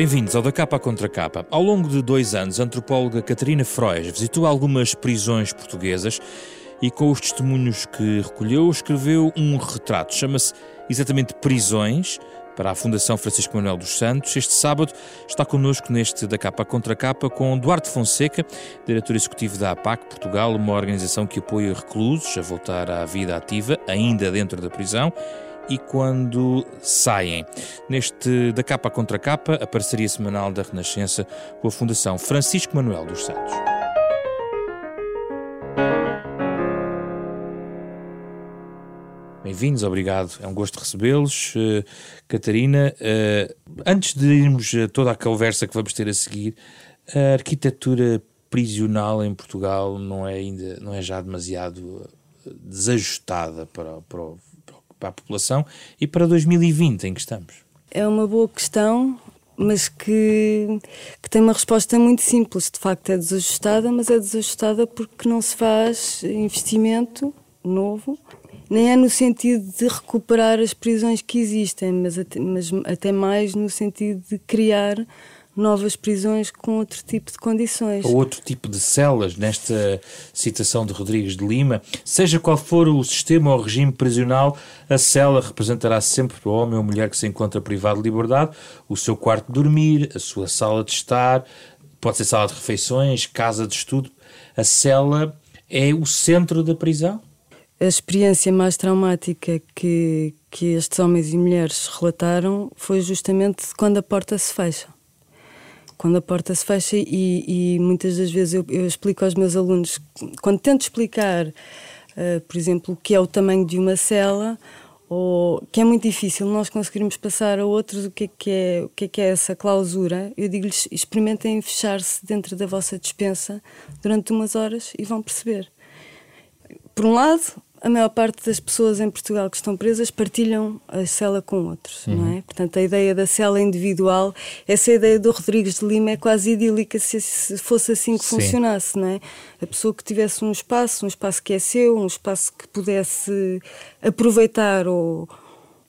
Bem-vindos ao Da Capa Contra Capa. Ao longo de dois anos, a antropóloga Catarina Frois visitou algumas prisões portuguesas e, com os testemunhos que recolheu, escreveu um retrato. Chama-se exatamente Prisões, para a Fundação Francisco Manuel dos Santos. Este sábado está connosco neste Da Capa Contra Capa com Duarte Fonseca, diretor executivo da APAC Portugal, uma organização que apoia reclusos a voltar à vida ativa, ainda dentro da prisão e quando saem. Neste Da Capa Contra Capa, a parceria semanal da Renascença com a Fundação Francisco Manuel dos Santos. Bem-vindos, obrigado. É um gosto recebê-los. Uh, Catarina, uh, antes de irmos a toda a conversa que vamos ter a seguir, a arquitetura prisional em Portugal não é ainda não é já demasiado desajustada para, para o para a população e para 2020 em que estamos? É uma boa questão, mas que, que tem uma resposta muito simples. De facto, é desajustada, mas é desajustada porque não se faz investimento novo, nem é no sentido de recuperar as prisões que existem, mas até, mas até mais no sentido de criar novas prisões com outro tipo de condições. Ou outro tipo de celas, nesta citação de Rodrigues de Lima. Seja qual for o sistema ou regime prisional, a cela representará sempre para o homem ou mulher que se encontra privado de liberdade o seu quarto de dormir, a sua sala de estar, pode ser sala de refeições, casa de estudo. A cela é o centro da prisão? A experiência mais traumática que, que estes homens e mulheres relataram foi justamente quando a porta se fecha quando a porta se fecha e, e muitas das vezes eu, eu, explico aos meus alunos, quando tento explicar, uh, por exemplo, o que é o tamanho de uma cela, ou que é muito difícil nós conseguirmos passar a outros o que é que é, o que é, que é essa clausura, eu digo-lhes experimentem fechar-se dentro da vossa dispensa durante umas horas e vão perceber. Por um lado, a maior parte das pessoas em Portugal que estão presas partilham a cela com outros, uhum. não é? Portanto, a ideia da cela individual, essa ideia do Rodrigues de Lima é quase idílica se, se fosse assim que Sim. funcionasse, não é? A pessoa que tivesse um espaço, um espaço que é seu, um espaço que pudesse aproveitar ou,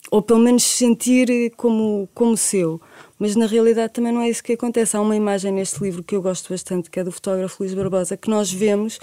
ou pelo menos sentir como, como seu. Mas na realidade também não é isso que acontece. Há uma imagem neste livro que eu gosto bastante, que é do fotógrafo Luís Barbosa, que nós vemos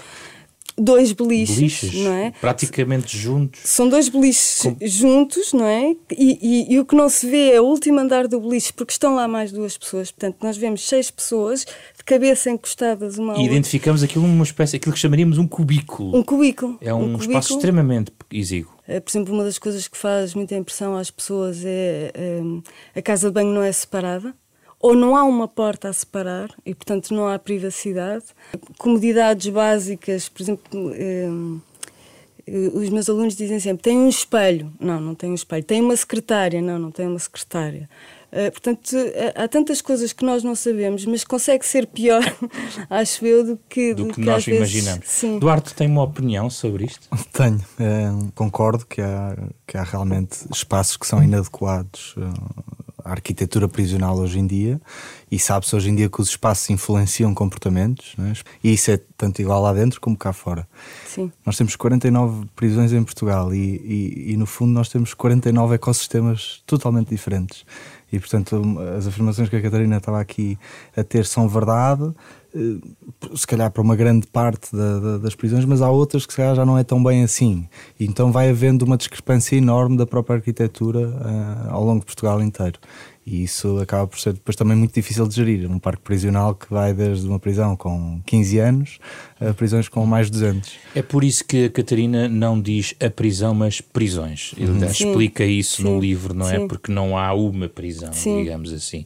dois beliches, beliches, não é? Praticamente juntos. São dois beliches Com... juntos, não é? E, e, e, o que não se vê é o último andar do beliche, porque estão lá mais duas pessoas. Portanto, nós vemos seis pessoas de cabeça encostadas uma E identificamos aquilo uma espécie, aquilo que chamaríamos um cubículo. Um cubículo. É um, um cubículo. espaço extremamente exíguo. É, por exemplo, uma das coisas que faz muita impressão às pessoas é, é a casa de banho não é separada ou não há uma porta a separar e, portanto, não há privacidade. Comodidades básicas, por exemplo, eh, os meus alunos dizem sempre: tem um espelho. Não, não tem um espelho. Tem uma secretária. Não, não tem uma secretária. Uh, portanto, há tantas coisas que nós não sabemos, mas consegue ser pior, acho eu, do que, do, do que, que nós imaginamos. Sim. Duarte tem uma opinião sobre isto? Tenho. É, concordo que há, que há realmente espaços que são inadequados uh, a arquitetura prisional hoje em dia e sabe-se hoje em dia que os espaços influenciam comportamentos é? e isso é tanto igual lá dentro como cá fora. Sim. Nós temos 49 prisões em Portugal e, e, e no fundo nós temos 49 ecossistemas totalmente diferentes e portanto as afirmações que a Catarina estava aqui a ter são verdade eh, se calhar para uma grande parte da, da, das prisões, mas há outras que se calhar já não é tão bem assim. E então vai havendo uma discrepância enorme da própria arquitetura uh, ao longo de Portugal inteiro. E isso acaba por ser depois também muito difícil de gerir. Um parque prisional que vai desde uma prisão com 15 anos a prisões com mais de 200. É por isso que a Catarina não diz a prisão, mas prisões. Ele uhum. explica isso Sim. no livro, não é? Sim. Porque não há uma prisão, Sim. digamos assim.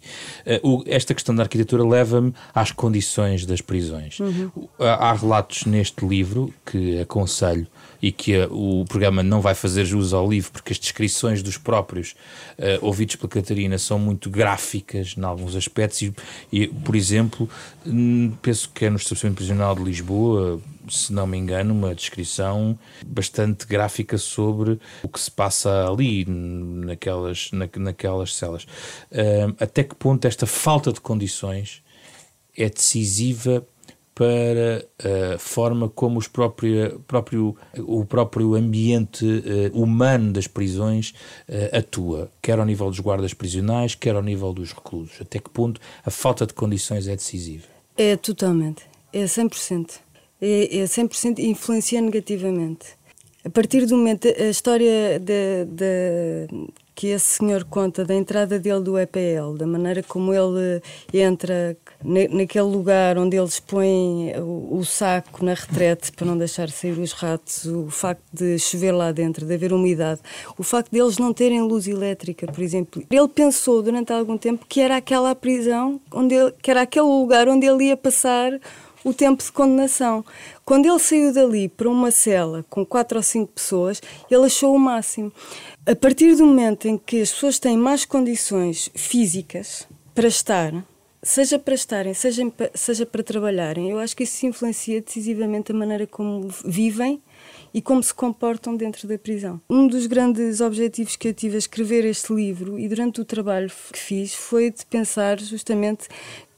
Uh, esta questão da arquitetura leva-me às condições das prisões. Uhum. Há relatos neste livro que aconselho e que uh, o programa não vai fazer jus ao livro, porque as descrições dos próprios uh, ouvidos pela Catarina são muito gráficas em alguns aspectos, e, e por exemplo, hum, penso que é no estabelecimento prisional de Lisboa, se não me engano, uma descrição bastante gráfica sobre o que se passa ali, naquelas, na, naquelas celas. Uh, até que ponto esta falta de condições é decisiva para a forma como os próprio, próprio, o próprio ambiente uh, humano das prisões uh, atua, quer ao nível dos guardas prisionais, quer ao nível dos reclusos. Até que ponto a falta de condições é decisiva? É totalmente, é 100%. É, é 100% e influencia negativamente. A partir do momento, a história de, de, que esse senhor conta da entrada dele do EPL, da maneira como ele entra naquele lugar onde eles põem o, o, saco na retrete para não deixar sair os ratos, o facto de chover lá dentro, de haver umidade, o facto de eles não terem luz elétrica, por exemplo. Ele pensou durante algum tempo que era aquela prisão, onde ele, que era aquele lugar onde ele ia passar o tempo de condenação. Quando ele saiu dali para uma cela com quatro ou cinco pessoas, ele achou o máximo. A partir do momento em que as pessoas têm mais condições físicas para estar, seja para estarem, seja, seja para trabalharem, eu acho que isso influencia decisivamente a maneira como vivem e como se comportam dentro da prisão. Um dos grandes objetivos que eu tive a escrever este livro e durante o trabalho que fiz foi de pensar justamente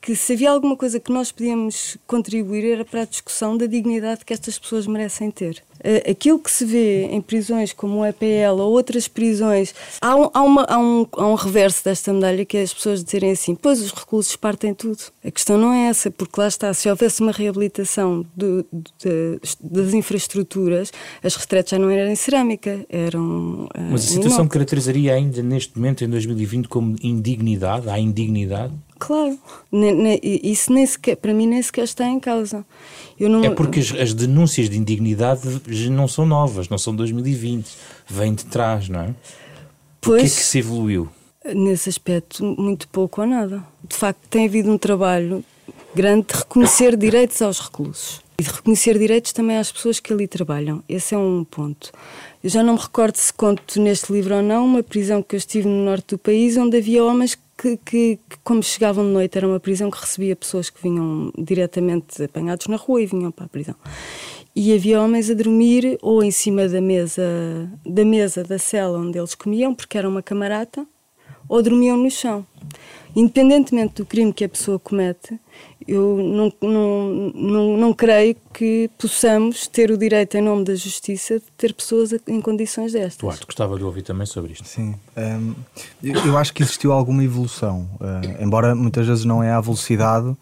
que se havia alguma coisa que nós podíamos contribuir era para a discussão da dignidade que estas pessoas merecem ter. Eh, aquilo que se vê em prisões como o EPL ou outras prisões, há um, há, uma, há, um, há um reverso desta medalha que é as pessoas dizerem assim: pois os reclusos partem tudo. A questão não é essa, porque lá está, se houvesse uma reabilitação do, de, das infraestruturas, as retretes já não eram em cerâmica, eram. Eh, Mas a situação caracterizaria ainda neste momento, em 2020, como indignidade? Há indignidade? Claro, isso nem sequer, para mim nem sequer está em causa. Não... É porque as, as, denúncias de indignidade não são novas, não são 2020, vêm de trás, não é? Pois, o que é que se evoluiu? Nesse aspecto, muito pouco ou nada. De facto, tem havido um trabalho grande de reconhecer direitos aos reclusos e de reconhecer direitos também às pessoas que ali trabalham. Esse é um ponto. Eu já não me recordo se conto neste livro ou não uma prisão que eu estive no norte do país onde havia homens que, que, que, como chegavam de noite, era uma prisão que recebia pessoas que vinham diretamente apanhados na rua e vinham para a prisão. E havia homens a dormir ou em cima da mesa da mesa da cela onde eles comiam, porque era uma camarata, ou dormiam no chão. Independentemente do crime que a pessoa comete, eu não, não, não, não creio que possamos ter o direito, em nome da justiça, de ter pessoas em condições destas. Duarte, gostava de ouvir também sobre isto. Sim, um, eu acho que existiu alguma evolução, uh, embora muitas vezes não é à velocidade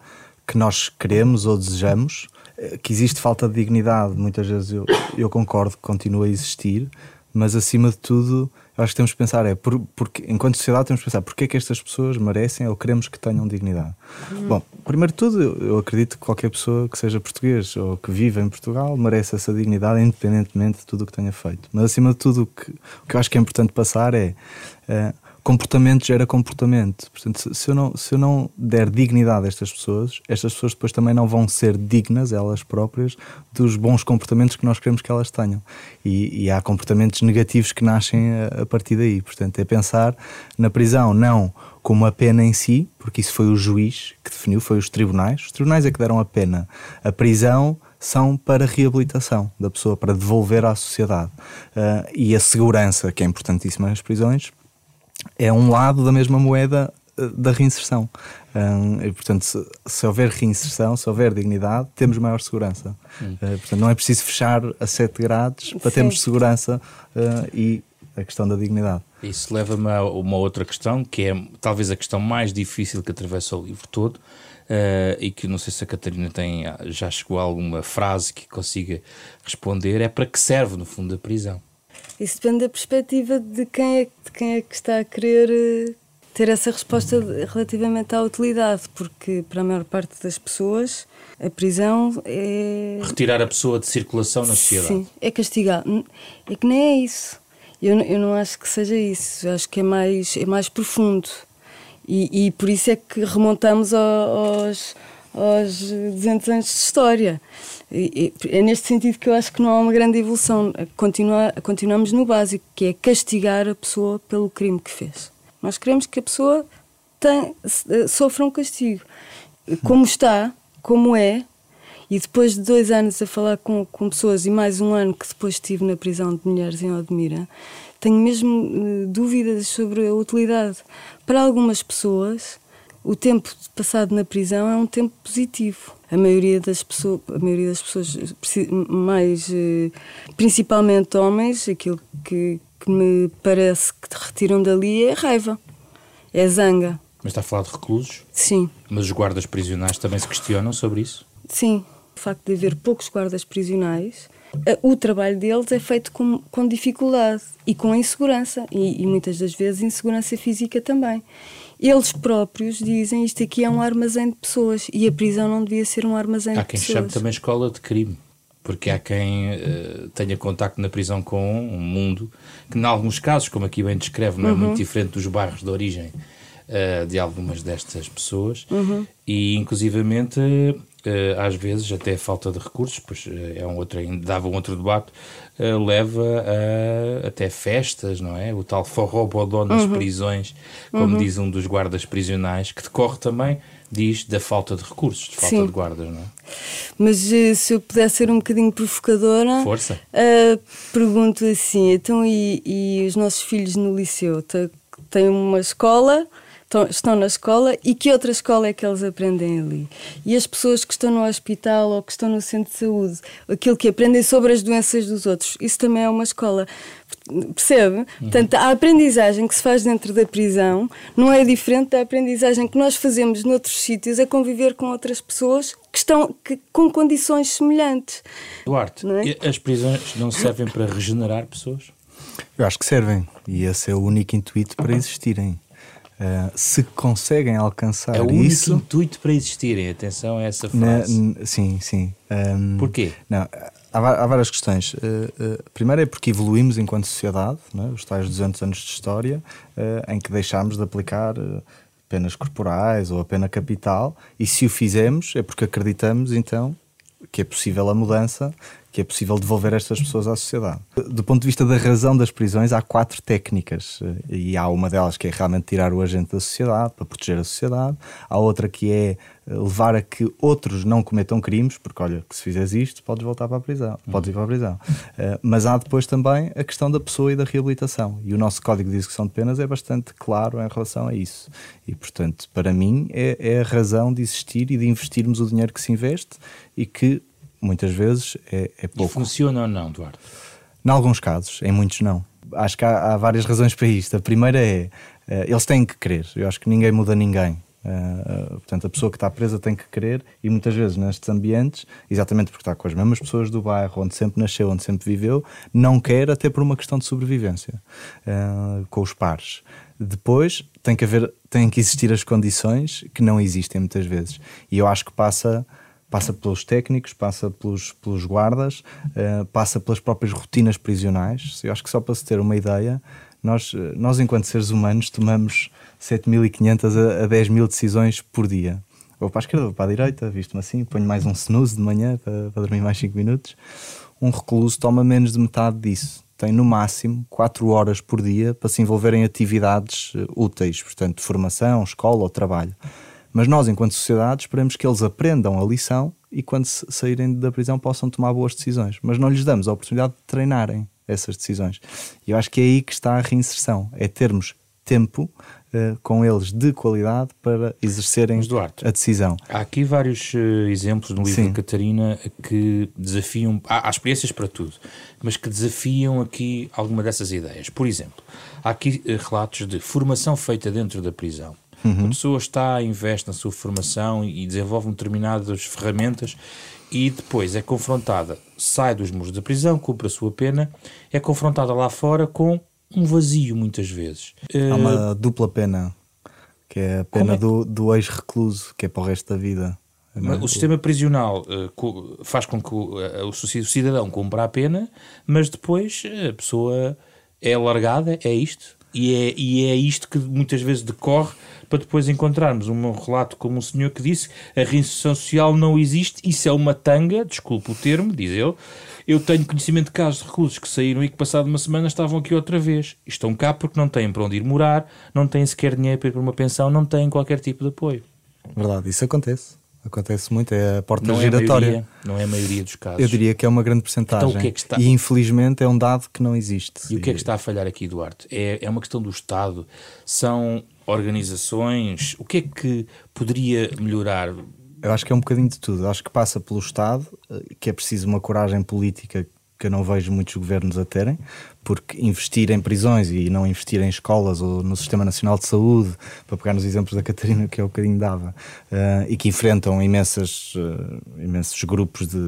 que nós queremos ou desejamos, uh, que existe falta de dignidade, muitas vezes eu, eu concordo que continua a existir, mas acima de tudo eu acho que temos que pensar é, por, porque, enquanto sociedade, temos que pensar porque é que estas pessoas merecem ou queremos que tenham dignidade. Uhum. Bom, primeiro de tudo, eu, acredito que qualquer pessoa que seja português ou que vive em Portugal merece essa dignidade, independentemente de tudo o que tenha feito. Mas, acima de tudo, o que, o que eu acho que é importante passar é. Uh, comportamento gera comportamento. Portanto, se eu, não, se eu não der dignidade a estas pessoas, estas pessoas depois também não vão ser dignas, elas próprias, dos bons comportamentos que nós queremos que elas tenham. E, e há comportamentos negativos que nascem a, a, partir daí. Portanto, é pensar na prisão não como a pena em si, porque isso foi o juiz que definiu, foi os tribunais. Os tribunais é que deram a pena. A prisão são para reabilitação da pessoa, para devolver à sociedade. Uh, e a segurança, que é importantíssima nas prisões, é um lado da mesma moeda eh, da reinserção. Um, e, portanto, se, se, houver reinserção, se houver dignidade, temos maior segurança. Uh, portanto, não é preciso fechar a 7 graus para Sim. termos segurança uh, e a questão da dignidade. Isso leva-me a uma outra questão, que é talvez a questão mais difícil que atravessa o livro todo, uh, e que não sei se a Catarina tem, já chegou a alguma frase que consiga responder, é para que serve, no fundo, a prisão. Isso depende da perspectiva de quem é, de quem é que está a querer eh, ter essa resposta relativamente à utilidade, porque para a maior parte das pessoas a prisão é. Retirar a pessoa de circulação na sociedade. Sim, é castigar. É que nem é isso. Eu, eu não acho que seja isso. Eu acho que é mais, é mais profundo. E, e por isso é que remontamos aos, aos 200 anos de história. E, é neste sentido que eu acho que não há uma grande evolução. Continua, continuamos no básico, que é castigar a pessoa pelo crime que fez. Nós queremos que a pessoa tem, eh, sofra um castigo. Como está, como é, e depois de dois anos a falar com, com pessoas e mais um ano que depois estive na prisão de mulheres em Odmira, tenho mesmo uh, dúvidas sobre a utilidade. Para algumas pessoas, o tempo passado na prisão é um tempo positivo. A maioria das pessoas, a maioria das pessoas mais, eh, principalmente homens, aquilo que, que me parece que te retiram dali é raiva, é zanga. Mas está a falar de reclusos? Sim. Mas os guardas prisionais também se questionam sobre isso? Sim. O facto de haver poucos guardas prisionais, o trabalho deles é feito com, com dificuldade e com insegurança, e, e muitas das vezes insegurança física também eles próprios dizem isto aqui é um armazém de pessoas e a prisão não devia ser um armazém de pessoas. Há quem chame também escola de crime, porque há quem uh, tenha contacto na prisão com um mundo que, em alguns casos, como aqui bem descreve, não é uhum. muito diferente dos bairros de origem uh, de algumas destas pessoas uhum. e, inclusivamente, uh, às vezes, até a falta de recursos, pois é um outro, dava um outro debate, uh, leva a, até festas, não é? O tal forró-bodó nas uhum. prisões, como uhum. diz um dos guardas prisionais, que decorre também, diz, da falta de recursos, de falta Sim. de guardas, não é? Mas eh, se eu pudesse ser um bocadinho provocadora, Força. Uh, pergunto assim: então, e, e os nossos filhos no liceu? Têm uma escola estão na escola e que outra escola é que eles aprendem ali. E as pessoas que estão no hospital ou que estão no centro de saúde, aquilo que aprendem sobre as doenças dos outros, isso também é uma escola. Percebe? Uhum. Portanto, a aprendizagem que se faz dentro da prisão não é diferente da aprendizagem que nós fazemos noutros sítios a conviver com outras pessoas que estão que, com condições semelhantes. Duarte, é? as prisões não servem para regenerar pessoas? Eu acho que servem. E esse é o único intuito para existirem. Uh, se conseguem alcançar isso. É o único intuito para existirem, atenção a essa frase. Na, sim, sim. Um, Porquê? Não, há, várias questões. Uh, uh, primeiro é porque evoluímos enquanto sociedade, né? os tais 200 anos de história, em que deixámos de aplicar penas corporais ou a pena capital, e se o fizemos é porque acreditamos então que é possível a mudança que é possível devolver estas pessoas à sociedade. Do ponto de vista da razão das prisões, há quatro técnicas eh, e há uma delas que é realmente tirar o agente da sociedade para proteger a sociedade, há outra que é eh, levar a que outros não cometam crimes, porque olha, que se fizeres isto, podes voltar para a prisão, podes ir para a prisão. Uh, mas há depois também a questão da pessoa e da reabilitação. E o nosso Código de Execução de Penas é bastante claro em relação a isso. E, portanto, para mim, é, é a razão de existir e de investirmos o dinheiro que se investe e que muitas vezes é, é pouco. E funciona ou não, Duarte? Em alguns casos, em muitos não. Acho que há, há várias razões para isto. A primeira é, uh, eles têm que querer. Eu acho que ninguém muda ninguém. Uh, portanto, a pessoa que está presa tem que querer, e muitas vezes nestes ambientes, exatamente porque está com as mesmas pessoas do bairro, onde sempre nasceu, onde sempre viveu, não quer, até por uma questão de sobrevivência, uh, com os pares. Depois tem que haver, têm que existir as condições que não existem muitas vezes, e eu acho que passa passa pelos técnicos, passa pelos, pelos guardas, uh, passa pelas próprias rotinas prisionais. Eu acho que só para se ter uma ideia, nós, eh, nós enquanto seres humanos, tomamos 7.500 a, a 10.000 decisões por dia. Vou para a esquerda, vou para a direita, visto-me assim, ponho mais um snooze de manhã para, para dormir mais 5 minutos. Um recluso toma menos de metade disso tem no máximo 4 horas por dia para se envolver em atividades eh, úteis, portanto, formação, escola ou trabalho. Mas nós, enquanto sociedade, esperamos que eles aprendam a lição e, quando saírem da prisão, possam tomar boas decisões. Mas não lhes damos a oportunidade de treinarem essas decisões. E eu acho que é aí que está a reinserção: é termos tempo uh, com eles de qualidade para exercerem Duarte, a decisão. Há aqui vários uh, exemplos no livro Sim. de Catarina que desafiam. Há, há, experiências para tudo, mas que desafiam aqui alguma dessas ideias. Por exemplo, há aqui uh, relatos de formação feita dentro da prisão Uhum. A pessoa está, investe na sua formação e desenvolve determinadas ferramentas e depois é confrontada, sai dos muros da prisão, cumpre a sua pena, é confrontada lá fora com um vazio muitas vezes. Há uma uh, dupla pena, que é a pena é? do, do ex-recluso, que é para o resto da vida. O sistema prisional uh, faz com que o, uh, o cidadão cumpra a pena, mas depois a pessoa é largada, é isto, e é, e é isto que muitas vezes decorre para depois encontrarmos um relato como um senhor que disse a reinserção social não existe, isso é uma tanga, desculpe o termo, diz ele. Eu tenho conhecimento de casos de reclusos que saíram e que passado uma semana estavam aqui outra vez. Estão cá porque não têm para onde ir morar, não têm sequer dinheiro para ir para uma pensão, não têm qualquer tipo de apoio. Verdade, isso acontece. Acontece muito, é a porta não giratória. É maioria, não é a maioria dos casos. Eu diria que é uma grande porcentagem. Então, o que é que está... E infelizmente é um dado que não existe. E o que é que está a falhar aqui, Duarte? É, é uma questão do Estado. São organizações? O que é que poderia melhorar? Eu acho que é um bocadinho de tudo. Eu acho que passa pelo Estado, eh, que é preciso uma coragem política que eu não vejo muitos governos a terem, porque investir em prisões e não investir em escolas ou no Sistema Nacional de Saúde, para pegar nos exemplos da Catarina que é o bocadinho dava, uh, e que enfrentam imensas, uh, imensos grupos de,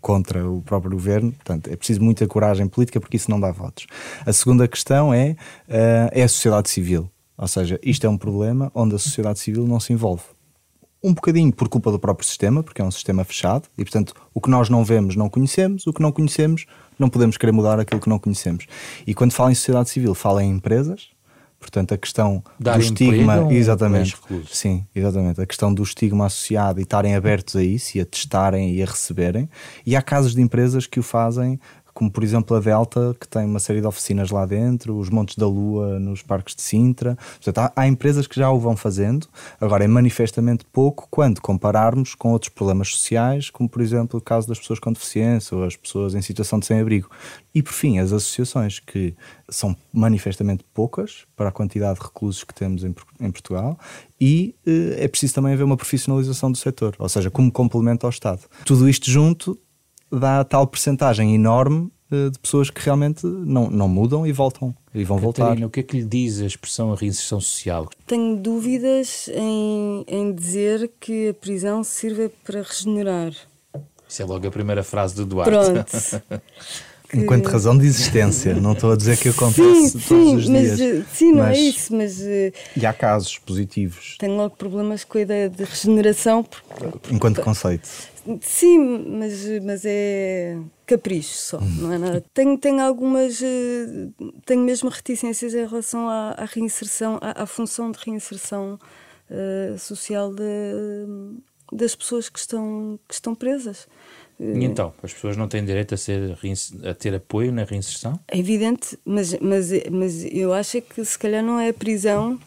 contra o próprio governo, portanto é preciso muita coragem política porque isso não dá votos. A segunda questão é, uh, é a sociedade civil, ou seja, isto é um problema onde a sociedade civil não se envolve um bocadinho por culpa do próprio sistema, porque é um sistema fechado, e portanto o que nós não vemos não conhecemos, o que não conhecemos não podemos querer mudar aquilo que não conhecemos. E quando fala em sociedade civil, fala em empresas, portanto a questão Dar do estigma, exatamente, é sim, exatamente, a questão do estigma associado e estarem abertos a isso e a testarem e a receberem, e há casos de empresas que o fazem como por exemplo a Delta, que tem uma série de oficinas lá dentro, os Montes da Lua nos parques de Sintra. Portanto, há, há, empresas que já o vão fazendo, agora é manifestamente pouco quando compararmos com outros problemas sociais, como por exemplo o caso das pessoas com deficiência ou as pessoas em situação de sem-abrigo. E por fim, as associações, que são manifestamente poucas para a quantidade de reclusos que temos em, em Portugal, e eh, é preciso também haver uma profissionalização do setor, ou seja, como complemento ao Estado. Tudo isto junto dá tal percentagem enorme eh, de pessoas que realmente não, não mudam e voltam e vão Catarina, voltar. o que é que lhe diz a expressão a reinserção social? Tenho dúvidas em, em dizer que a prisão sirva para regenerar. Isso é logo a primeira frase do Duarte. Pronto. Que... Enquanto razão de existência, não estou a dizer que acontece sim, todos sim, os mas, dias. Eh, sim, não é mas, é isso, mas. Eh, e há casos positivos. Tenho logo problemas com a ideia de regeneração. Porque, Enquanto conceito. Sim, mas, mas é capricho só, não é nada. Tenho, tenho algumas. Eh, tenho mesmo reticências em relação à, à reinserção, à, à, função de reinserção uh, social de, das pessoas que estão, que estão presas. E então, as pessoas não têm direito a, ser, a ter apoio na reinserção? É evidente, mas, mas, mas eu acho que se calhar não é a prisão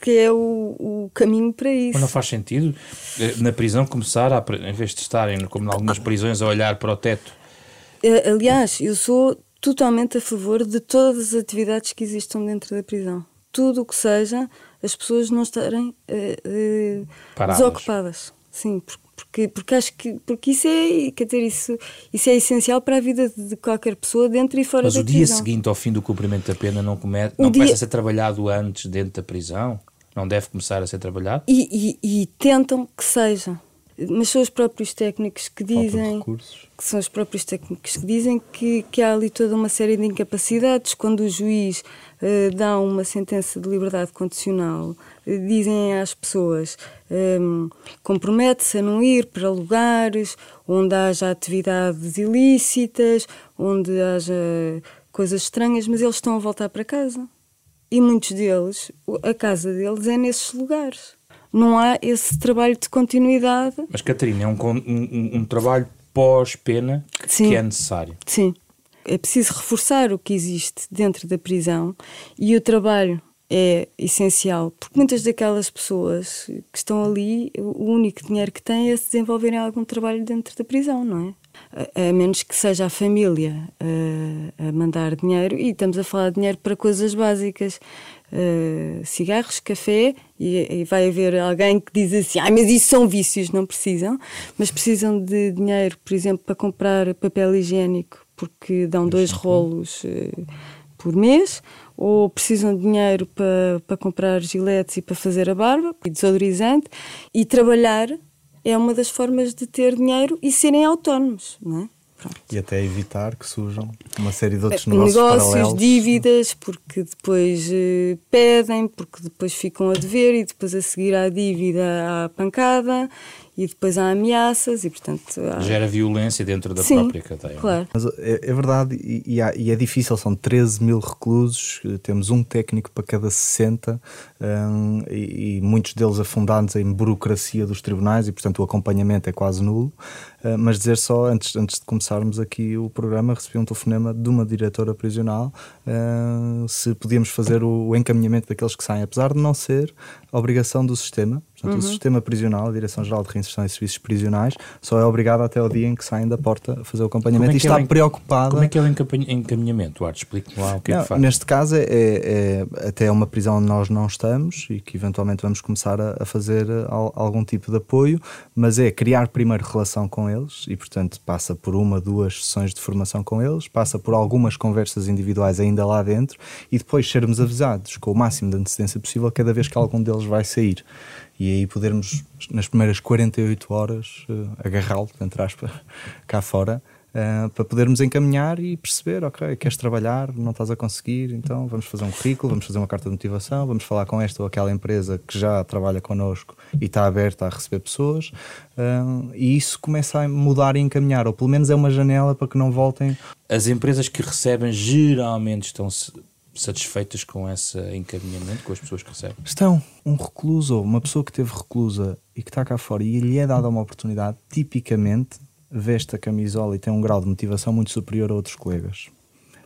que é o, o caminho para isso. Mas não faz sentido eh, na prisão começar, a, em vez de estarem, como em algumas prisões, a olhar para o teto? Eh, aliás, eu sou totalmente a favor de todas as atividades que existam dentro da prisão. Tudo o que seja, as pessoas não estarem uh, uh, desocupadas. Sim, porque porque, porque acho que porque isso é, quer dizer, isso, isso é essencial para a vida de qualquer pessoa dentro e fora Mas da prisão. Mas o dia seguinte ao fim do cumprimento da pena não, come, não dia... começa a ser trabalhado antes dentro da prisão? Não deve começar a ser trabalhado? E, e, e tentam que seja. Mas são os próprios técnicos que dizem que são os próprios técnicos que dizem que, que há ali toda uma série de incapacidades quando o juiz uh, dá uma sentença de liberdade condicional dizem às pessoas um, compromete-se a não ir para lugares onde haja atividades ilícitas, onde haja coisas estranhas, mas eles estão a voltar para casa. E muitos deles, a casa deles é nesses lugares. Não há esse trabalho de continuidade. Mas, Catarina, é um, um, um trabalho pós-pena que é necessário. Sim. É preciso reforçar o que existe dentro da prisão e o trabalho é essencial, porque muitas daquelas pessoas que estão ali, o único dinheiro que têm é se desenvolverem algum trabalho dentro da prisão, não é? A, a menos que seja a família a, a, mandar dinheiro, e estamos a falar de dinheiro para coisas básicas, uh, cigarros, café, e, e, vai haver alguém que diz assim: ah, mas isso são vícios, não precisam, mas precisam de dinheiro, por exemplo, para comprar papel higiênico, porque dão dois rolos uh, por mês ou precisam de dinheiro para, para comprar giletes e para fazer a barba, e desodorizante, e trabalhar é uma das formas de ter dinheiro e serem autónomos, não é? Pronto. E até evitar que surjam uma série de outros negócios, negócios paralelos. dívidas, porque depois eh, pedem, porque depois ficam a dever e depois a seguir à dívida à pancada e depois há ameaças e, portanto. Há... Gera violência dentro da Sim, própria cadeia. É? Claro. Mas é, é verdade e, e, há, e, é difícil, são 13 mil reclusos, temos um técnico para cada 60 um, e, e, muitos deles afundados em burocracia dos tribunais e, portanto, o acompanhamento é quase nulo. Uh, mas dizer só, antes, antes de começarmos aqui o programa, recebi um telefonema de uma diretora prisional uh, se podíamos fazer o, o encaminhamento daqueles que saem, apesar de não ser obrigação do sistema Portanto, uhum. o sistema prisional, a Direção-Geral de Reinserção e Serviços Prisionais, só é obrigado até o dia em que saem da porta a fazer o acompanhamento é e é está é preocupada. Como é que é o encaminhamento, Arte? Explique-me lá o que não, é que faz. Neste caso, é, é, até uma prisão onde nós não estamos e que eventualmente vamos começar a, a fazer eh, algum tipo de apoio, mas é criar primeiro relação com eles e, portanto, passa por uma, duas sessões de formação com eles, passa por algumas conversas individuais ainda lá dentro e depois sermos avisados com o máximo de antecedência possível cada vez que algum deles vai sair e aí podermos, nas primeiras 48 horas, uh, agarrá-lo, entre aspas, cá fora, uh, para podermos encaminhar e perceber: ok, queres trabalhar, não estás a conseguir, então vamos fazer um currículo, vamos fazer uma carta de motivação, vamos falar com esta ou aquela empresa que já trabalha connosco e está aberta a receber pessoas, uh, e isso começa a mudar e encaminhar, ou pelo menos é uma janela para que não voltem. As empresas que recebem geralmente estão satisfeitas com esse encaminhamento, com as pessoas que recebem? Estão. Um recluso ou uma pessoa que teve reclusa e que está cá fora e lhe é dada uma oportunidade, tipicamente veste a camisola e tem um grau de motivação muito superior a outros colegas.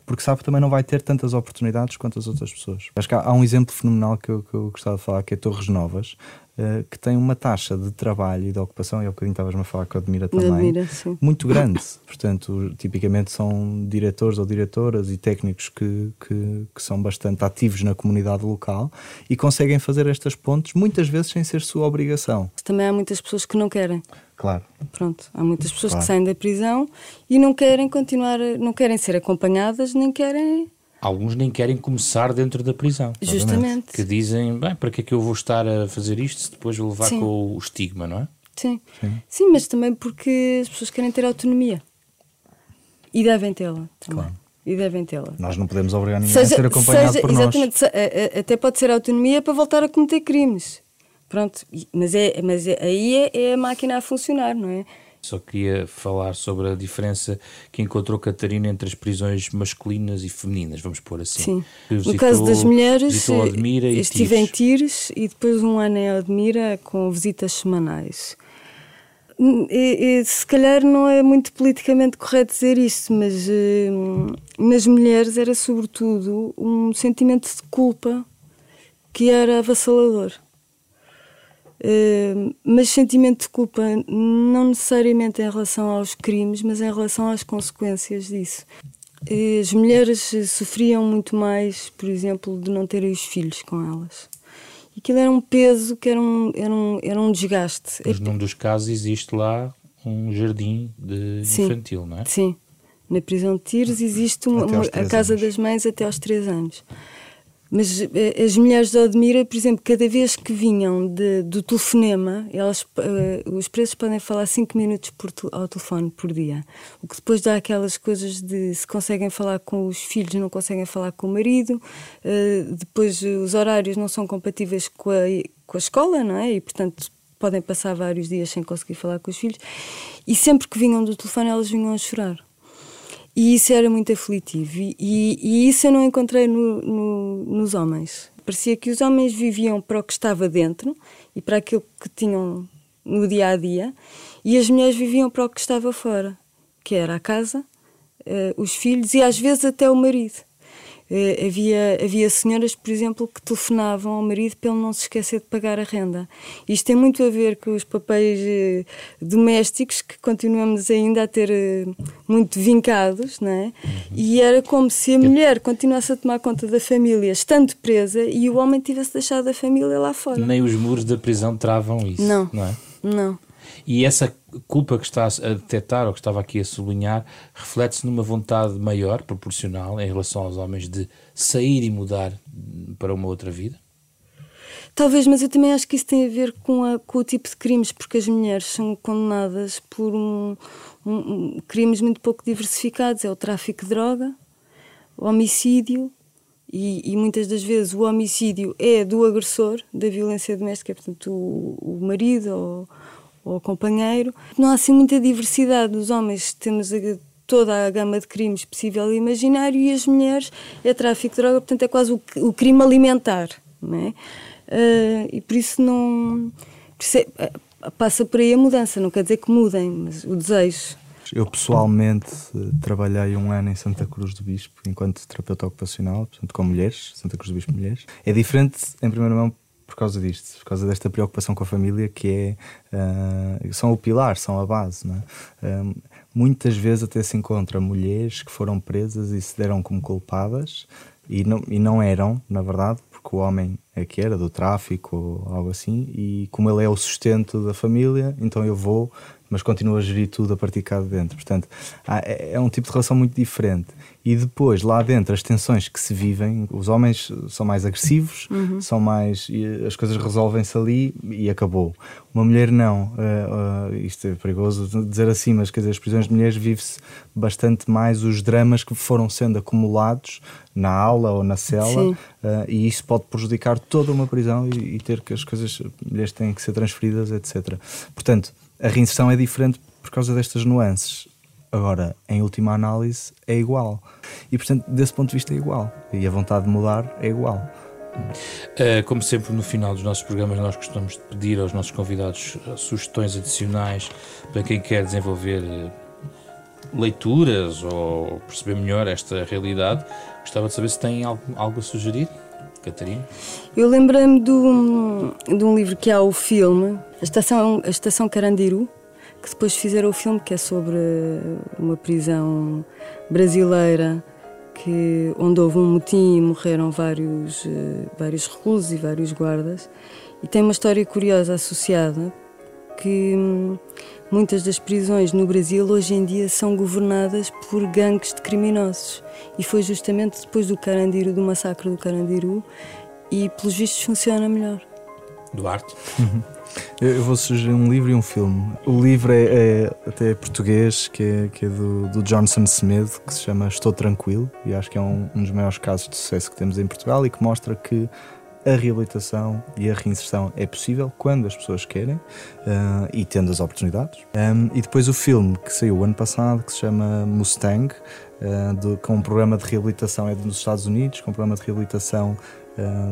Porque sabe que também não vai ter tantas oportunidades quanto as outras pessoas. Acho que há, há um exemplo fenomenal que eu, que eu gostava de falar, que é Torres Novas, uh, que tem uma taxa de trabalho e de ocupação, e há bocadinho estavas-me a falar com a Admira também, Admira, muito grande. Portanto, tipicamente são diretores ou diretoras e técnicos que, que, que, são bastante ativos na comunidade local e conseguem fazer estas pontes, muitas vezes sem ser sua obrigação. Também há muitas pessoas que não querem. Claro. Pronto, há muitas pessoas claro. que saem da prisão e não querem continuar, não querem ser acompanhadas, nem querem Alguns nem querem começar dentro da prisão. Justamente. Que dizem, bem, para que é que eu vou estar a fazer isto se depois vou levar Sim. com o estigma, não é? Sim. Sim. Sim, mas também porque as pessoas querem ter autonomia. E devem tê-la também. Claro. E devem tê-la. Nós não podemos obrigar ninguém seja, a ser acompanhado seja, por exatamente, nós. Exatamente. Até pode ser autonomia para voltar a cometer crimes. Pronto. Mas, é, mas é, aí é, é a máquina a funcionar, não é? Só queria falar sobre a diferença que encontrou Catarina entre as prisões masculinas e femininas, vamos pôr assim. Sim. Visitou, no caso das mulheres, estive em Tires e depois um ano em Admira com visitas semanais. E, e, se calhar não é muito politicamente correto dizer isso, mas uh, nas mulheres era sobretudo um sentimento de culpa que era avassalador. Uh, mas sentimento de culpa não necessariamente em relação aos crimes, mas em relação às consequências disso. Uh, as mulheres sofriam muito mais, por exemplo, de não terem os filhos com elas. E aquilo era um peso que era um, era um, era um desgaste. Mas num dos casos existe lá um jardim sim, infantil, não é? Sim. Na prisão de Tires existe uma, uma a Casa anos. das Mães até aos 3 anos. Mas eh, as mulheres de Odmira, por exemplo, cada vez que vinham de, do telefonema, elas, uh, os presos podem falar 5 minutos por, ao telefone por dia. O que depois dá aquelas coisas de se conseguem falar com os filhos, não conseguem falar com o marido, uh, depois os horários não são compatíveis com a, com a escola, não é? E portanto podem passar vários dias sem conseguir falar com os filhos. E sempre que vinham do telefone, elas vinham a chorar. E isso era muito aflitivo. E, e, e isso eu não encontrei no, no, nos homens. Parecia que os homens viviam para o que estava dentro e para aquilo que tinham no dia a dia, e as mulheres viviam para o que estava fora, que era a casa, eh, os filhos e às vezes até o marido. Uh, havia, havia senhoras, por exemplo, que telefonavam ao marido para ele não se esquecer de pagar a renda. Isto tem muito a ver com os papéis uh, domésticos que continuamos ainda a ter uh, muito vincados, não é? E era como se a mulher continuasse a tomar conta da família estando presa e o homem tivesse deixado a família lá fora. Nem os muros da prisão travam isso, não, não é? Não. E essa culpa que está a detectar, ou que estava aqui a sublinhar, reflete-se numa vontade maior, proporcional, em relação aos homens, de sair e mudar para uma outra vida? Talvez, mas eu também acho que isso tem a ver com, a, com o tipo de crimes, porque as mulheres são condenadas por um, um, um, crimes muito pouco diversificados. É o tráfico de droga, o homicídio, e, e, muitas das vezes o homicídio é do agressor da violência doméstica, portanto, o, o marido ou ou companheiro. Não há assim muita diversidade dos homens, temos a, toda a gama de crimes possível e imaginário e as mulheres é tráfico de droga, portanto é quase o, o crime alimentar, não é? Uh, e por isso não por isso é, passa por aí a mudança, não quer dizer que mudem, mas o desejo. Eu pessoalmente trabalhei um ano em Santa Cruz do Bispo enquanto terapeuta ocupacional, portanto com mulheres, Santa Cruz do Bispo mulheres. É diferente, em primeira mão, por causa disto, por causa desta preocupação com a família que é uh, são o pilar, são a base. Uh, muitas vezes até se encontra mulheres que foram presas e se deram como culpadas e não, e não eram, na verdade, porque o homem é que era do tráfico ou algo assim, e como ele é o sustento da família, então eu vou mas continua a gerir tudo a partir cá de dentro. Portanto, é, é um tipo de relação muito diferente. E depois, lá dentro, as tensões que se vivem, os homens são mais agressivos, uhum. são mais. as coisas resolvem-se ali e acabou. Uma mulher não. Uh, uh, isto é perigoso dizer assim, mas quer dizer, as prisões de mulheres vive-se bastante mais os dramas que foram sendo acumulados na aula ou na cela, uh, e isso pode prejudicar toda uma prisão e, e ter que as coisas, mulheres têm que ser transferidas, etc. Portanto, a reinserção é diferente por causa destas nuances. Agora, em última análise, é igual. E, portanto, desse ponto de vista, é igual. E a vontade de mudar é igual. Uh, como sempre, no final dos nossos programas, nós gostamos de pedir aos nossos convidados eh, sugestões adicionais para quem quer desenvolver eh, leituras ou perceber melhor esta realidade. Gostava de saber se tem algo, algo a sugerir. Catarina? Eu lembrei-me de um, de um livro que há o filme, a Estação, a Estação Carandiru, que depois fizeram o filme, que é sobre uma prisão brasileira que, onde houve um motim e morreram vários, eh, vários reclusos e vários guardas. E tem uma história curiosa associada, que hum, muitas das prisões no Brasil hoje em dia são governadas por gangues de criminosos. E foi justamente depois do Carandiru, do massacre do Carandiru, e pelos vistos funciona melhor. Duarte? Eu vou sugerir um livro e um filme. O livro é, é até português, que é, que é do, do, Johnson Semedo, que se chama Estou Tranquilo, e acho que é um, um dos maiores casos de sucesso que temos em Portugal e que mostra que a reabilitação e a reinserção é possível quando as pessoas querem uh, e tendo as oportunidades. Um, e depois o filme que saiu ano passado, que se chama Mustang, uh, do, com um programa de reabilitação, é dos Estados Unidos, com um programa de reabilitação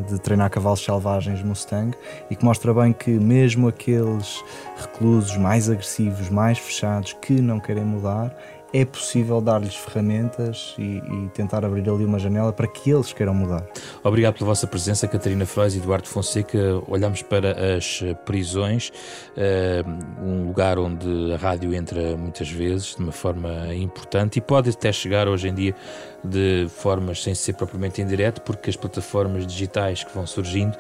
de treinar cavalos selvagens Mustang, e que mostra bem que mesmo aqueles reclusos mais agressivos, mais fechados, que não querem mudar, é possível dar-lhes ferramentas e, e, tentar abrir ali uma janela para que eles queiram mudar. Obrigado pela vossa presença, Catarina Frois e Eduardo Fonseca. Olhamos para as prisões, uh, um lugar onde a rádio entra muitas vezes de uma forma importante e pode até chegar hoje em dia de formas sem ser propriamente em direto, porque as plataformas digitais que vão surgindo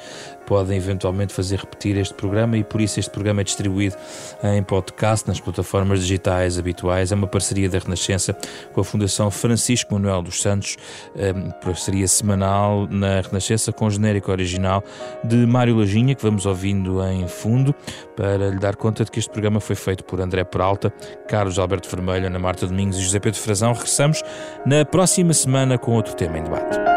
podem eventualmente fazer repetir este programa e por isso este programa é distribuído em podcast nas plataformas digitais habituais. É uma parceria da Renascença com a Fundação Francisco Manuel dos Santos, parceria semanal na Renascença com o genérico original de Mário Lajinha, que vamos ouvindo em fundo, para lhe dar conta de que este programa foi feito por André Peralta, Carlos Alberto Vermelho, Ana Marta Domingos e José Pedro Frazão. Regressamos na próxima semana com outro tema em debate.